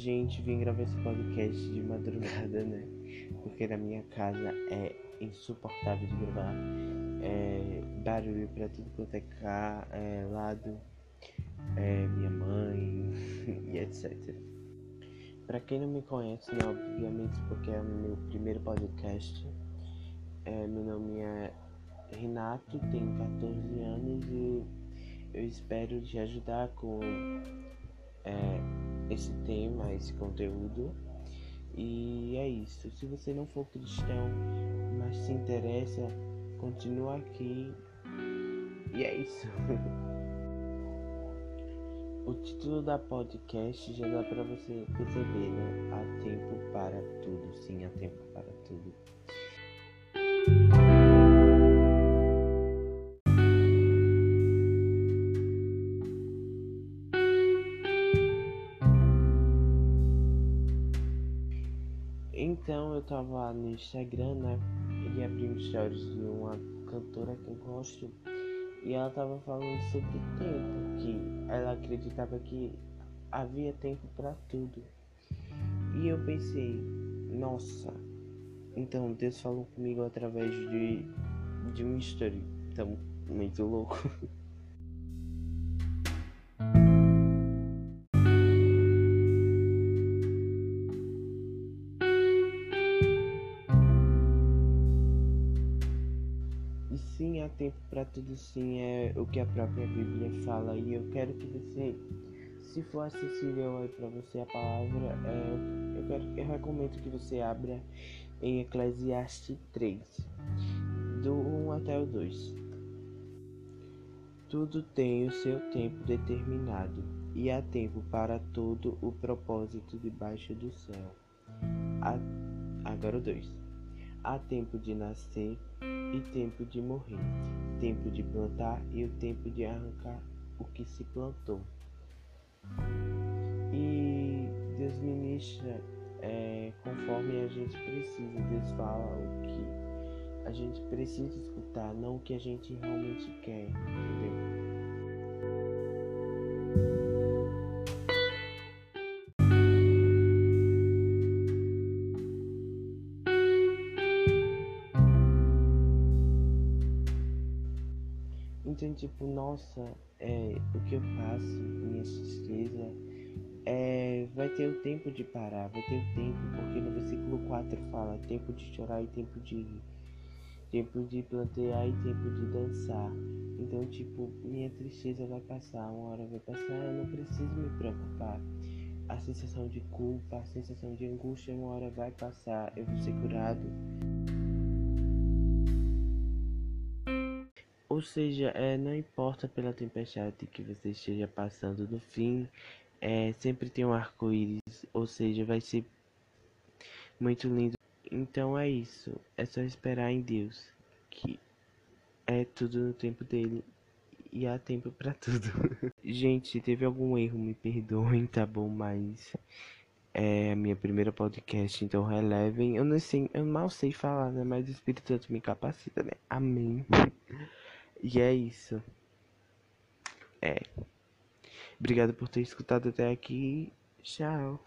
Gente, vim gravar esse podcast de madrugada, né? Porque na minha casa é insuportável de gravar. É barulho pra tudo quanto é cá, é lado, é minha mãe e etc. Pra quem não me conhece, né, obviamente porque é o meu primeiro podcast, é, meu nome é Renato, tenho 14 anos e eu espero te ajudar com é, esse tema, esse conteúdo. E é isso. Se você não for cristão, mas se interessa, continua aqui. E é isso. o título da podcast já dá para você perceber, né? Há tempo para tudo. Sim, há tempo para tudo. Então eu tava no Instagram, né? E abri um stories de uma cantora que eu gosto. E ela tava falando sobre tempo, que ela acreditava que havia tempo para tudo. E eu pensei, nossa, então Deus falou comigo através de, de uma história. Então, muito louco. tempo para tudo, sim, é o que a própria Bíblia fala. E eu quero que você, se for acessível aí para você a palavra, é, eu, quero, eu recomendo que você abra em Eclesiastes 3, do 1 até o 2. Tudo tem o seu tempo determinado, e há tempo para todo o propósito debaixo do céu. Há, agora o 2. Há tempo de nascer e tempo de morrer, tempo de plantar e o tempo de arrancar o que se plantou. E Deus ministra é, conforme a gente precisa. Deus fala o que a gente precisa escutar, não o que a gente realmente quer, entendeu? Então, tipo, nossa, é, o que eu passo, minha tristeza, é, vai ter o tempo de parar, vai ter o tempo, porque no versículo 4 fala tempo de chorar e tempo de rir, tempo de plantear e tempo de dançar. Então, tipo, minha tristeza vai passar, uma hora vai passar, eu não preciso me preocupar. A sensação de culpa, a sensação de angústia, uma hora vai passar, eu vou ser curado. Ou seja, é, não importa pela tempestade que você esteja passando, no fim é, sempre tem um arco-íris, ou seja, vai ser muito lindo. Então é isso, é só esperar em Deus, que é tudo no tempo dele e há tempo para tudo. Gente, se teve algum erro, me perdoem, tá bom? Mas é a minha primeira podcast, então relevem. Eu não sei, eu mal sei falar, né? Mas o Espírito Santo me capacita, né? Amém. E é isso. É. Obrigado por ter escutado até aqui. Tchau.